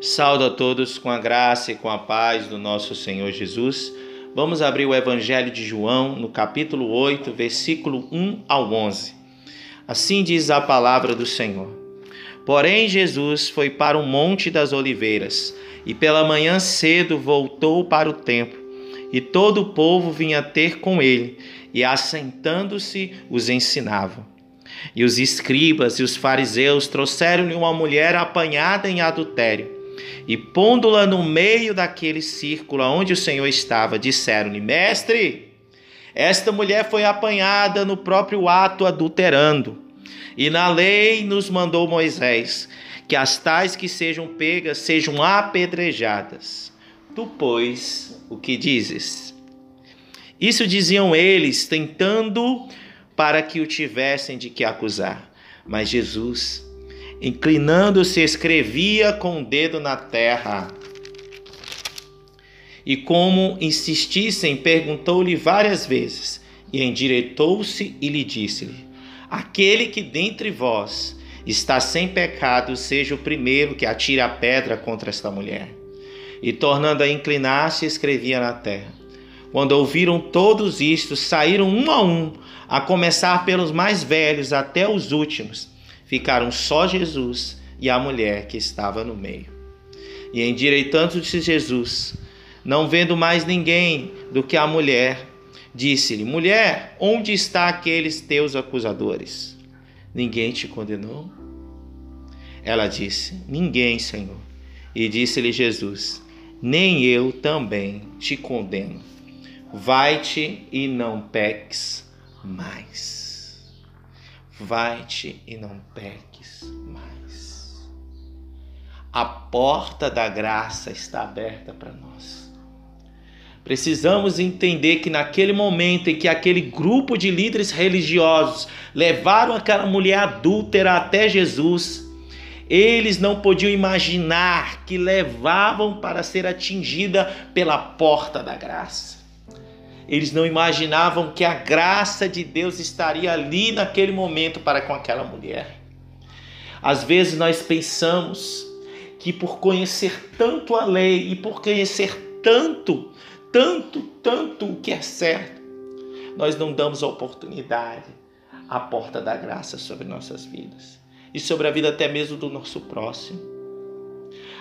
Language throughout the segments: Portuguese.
Saúdo a todos com a graça e com a paz do nosso Senhor Jesus. Vamos abrir o Evangelho de João, no capítulo 8, versículo 1 ao 11. Assim diz a palavra do Senhor. Porém, Jesus foi para o Monte das Oliveiras e pela manhã cedo voltou para o templo. E todo o povo vinha ter com ele, e assentando-se os ensinava. E os escribas e os fariseus trouxeram-lhe uma mulher apanhada em adultério e pondo-la no meio daquele círculo onde o Senhor estava, disseram-lhe: Mestre, esta mulher foi apanhada no próprio ato adulterando. E na lei nos mandou Moisés que as tais que sejam pegas sejam apedrejadas. Tu, pois, o que dizes? Isso diziam eles, tentando para que o tivessem de que acusar. Mas Jesus Inclinando-se, escrevia com o dedo na terra. E como insistissem, perguntou-lhe várias vezes, e endireitou-se e lhe disse-lhe: Aquele que dentre vós está sem pecado, seja o primeiro que atire a pedra contra esta mulher. E tornando a inclinar-se, escrevia na terra. Quando ouviram todos isto, saíram um a um, a começar pelos mais velhos até os últimos ficaram só Jesus e a mulher que estava no meio. E endireitando-se Jesus, não vendo mais ninguém do que a mulher, disse-lhe: Mulher, onde está aqueles teus acusadores? Ninguém te condenou? Ela disse: Ninguém, Senhor. E disse-lhe Jesus: Nem eu também te condeno. Vai-te e não peques mais vai-te e não peques mais. A porta da graça está aberta para nós. Precisamos entender que naquele momento em que aquele grupo de líderes religiosos levaram aquela mulher adúltera até Jesus, eles não podiam imaginar que levavam para ser atingida pela porta da graça. Eles não imaginavam que a graça de Deus estaria ali naquele momento para com aquela mulher. Às vezes nós pensamos que por conhecer tanto a lei e por conhecer tanto, tanto, tanto o que é certo, nós não damos a oportunidade à porta da graça sobre nossas vidas e sobre a vida até mesmo do nosso próximo.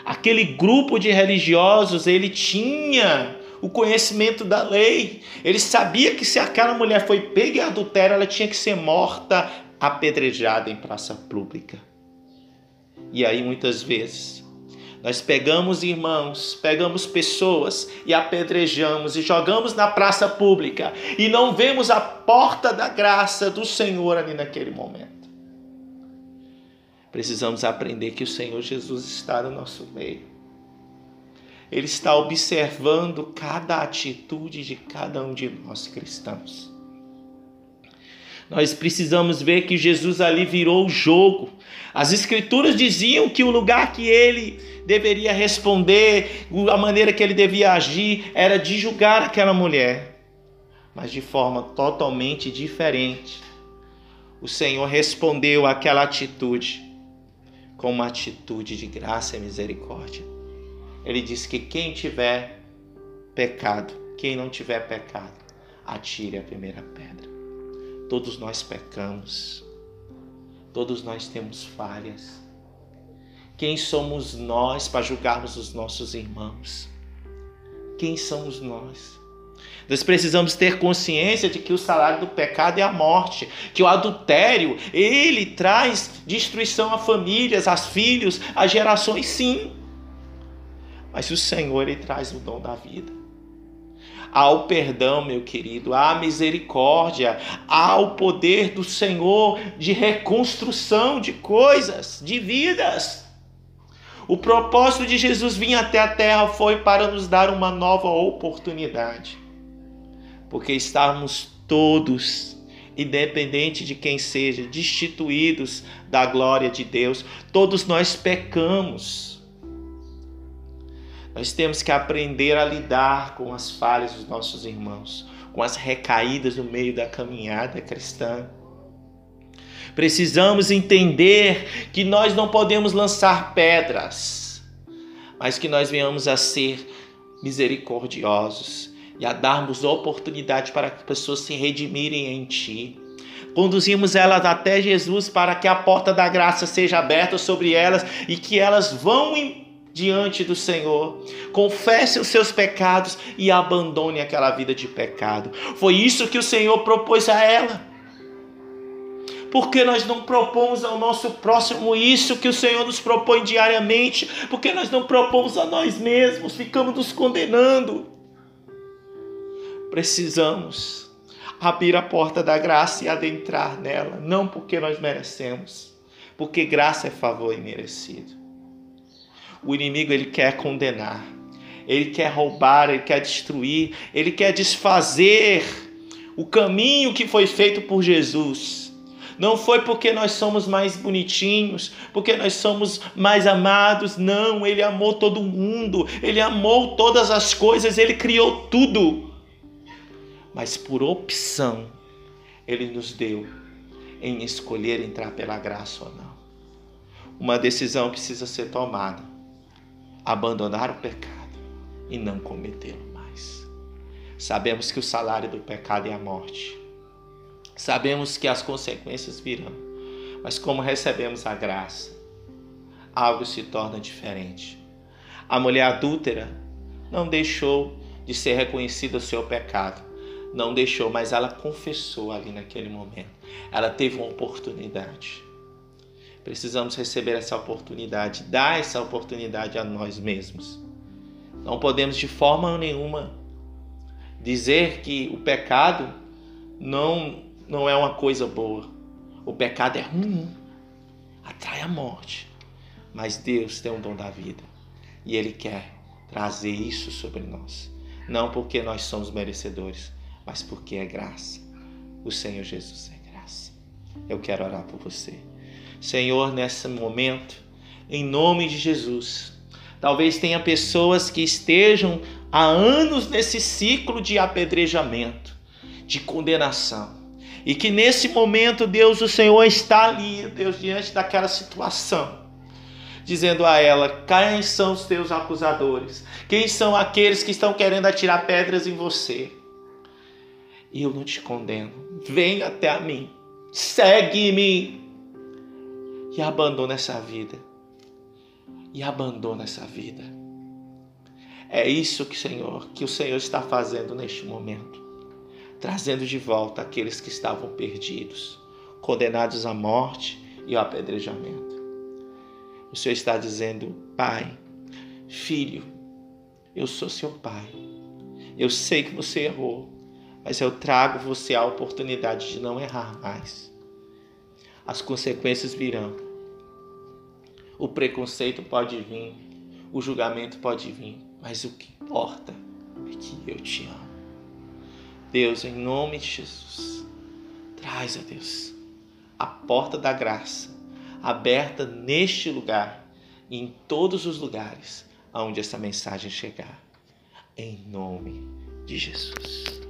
Aquele grupo de religiosos, ele tinha o conhecimento da lei. Ele sabia que se aquela mulher foi pega em adultério, ela tinha que ser morta, apedrejada em praça pública. E aí muitas vezes nós pegamos irmãos, pegamos pessoas e apedrejamos e jogamos na praça pública e não vemos a porta da graça do Senhor ali naquele momento. Precisamos aprender que o Senhor Jesus está no nosso meio. Ele está observando cada atitude de cada um de nós cristãos. Nós precisamos ver que Jesus ali virou o jogo. As escrituras diziam que o lugar que ele deveria responder, a maneira que ele devia agir, era de julgar aquela mulher, mas de forma totalmente diferente. O Senhor respondeu àquela atitude com uma atitude de graça e misericórdia ele diz que quem tiver pecado, quem não tiver pecado, atire a primeira pedra. Todos nós pecamos, todos nós temos falhas. Quem somos nós para julgarmos os nossos irmãos? Quem somos nós? Nós precisamos ter consciência de que o salário do pecado é a morte, que o adultério, ele traz destruição a famílias, a filhos, a gerações, sim. Mas o Senhor ele traz o dom da vida. Há o perdão, meu querido, há a misericórdia, há o poder do Senhor de reconstrução de coisas, de vidas. O propósito de Jesus vir até a terra foi para nos dar uma nova oportunidade. Porque estamos todos, independente de quem seja, destituídos da glória de Deus. Todos nós pecamos. Nós temos que aprender a lidar com as falhas dos nossos irmãos, com as recaídas no meio da caminhada cristã. Precisamos entender que nós não podemos lançar pedras, mas que nós venhamos a ser misericordiosos e a darmos oportunidade para que pessoas se redimirem em Ti. Conduzimos elas até Jesus para que a porta da graça seja aberta sobre elas e que elas vão diante do Senhor, confesse os seus pecados e abandone aquela vida de pecado. Foi isso que o Senhor propôs a ela. Porque nós não propomos ao nosso próximo isso que o Senhor nos propõe diariamente? Porque nós não propomos a nós mesmos, ficamos nos condenando. Precisamos abrir a porta da graça e adentrar nela, não porque nós merecemos, porque graça é favor imerecido. O inimigo ele quer condenar, ele quer roubar, ele quer destruir, ele quer desfazer o caminho que foi feito por Jesus. Não foi porque nós somos mais bonitinhos, porque nós somos mais amados. Não, ele amou todo mundo, ele amou todas as coisas, ele criou tudo. Mas por opção, ele nos deu em escolher entrar pela graça ou não. Uma decisão precisa ser tomada abandonar o pecado e não cometê-lo mais. Sabemos que o salário do pecado é a morte. Sabemos que as consequências virão. Mas como recebemos a graça, algo se torna diferente. A mulher adúltera não deixou de ser reconhecida o seu pecado. Não deixou, mas ela confessou ali naquele momento. Ela teve uma oportunidade. Precisamos receber essa oportunidade, dar essa oportunidade a nós mesmos. Não podemos de forma nenhuma dizer que o pecado não, não é uma coisa boa. O pecado é ruim, atrai a morte. Mas Deus tem o dom da vida e Ele quer trazer isso sobre nós. Não porque nós somos merecedores, mas porque é graça. O Senhor Jesus é graça. Eu quero orar por você. Senhor, nesse momento, em nome de Jesus. Talvez tenha pessoas que estejam há anos nesse ciclo de apedrejamento, de condenação. E que nesse momento, Deus, o Senhor está ali, Deus, diante daquela situação, dizendo a ela: quem são os teus acusadores? Quem são aqueles que estão querendo atirar pedras em você? E eu não te condeno. Vem até a mim, segue-me e abandona essa vida. E abandona essa vida. É isso que, Senhor, que o Senhor está fazendo neste momento, trazendo de volta aqueles que estavam perdidos, condenados à morte e ao apedrejamento. O Senhor está dizendo: Pai, filho, eu sou seu pai. Eu sei que você errou, mas eu trago você a oportunidade de não errar mais as consequências virão. O preconceito pode vir, o julgamento pode vir, mas o que importa é que eu te amo. Deus, em nome de Jesus, traz a Deus a porta da graça aberta neste lugar e em todos os lugares aonde essa mensagem chegar. Em nome de Jesus.